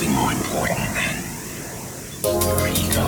nothing more important than your ego,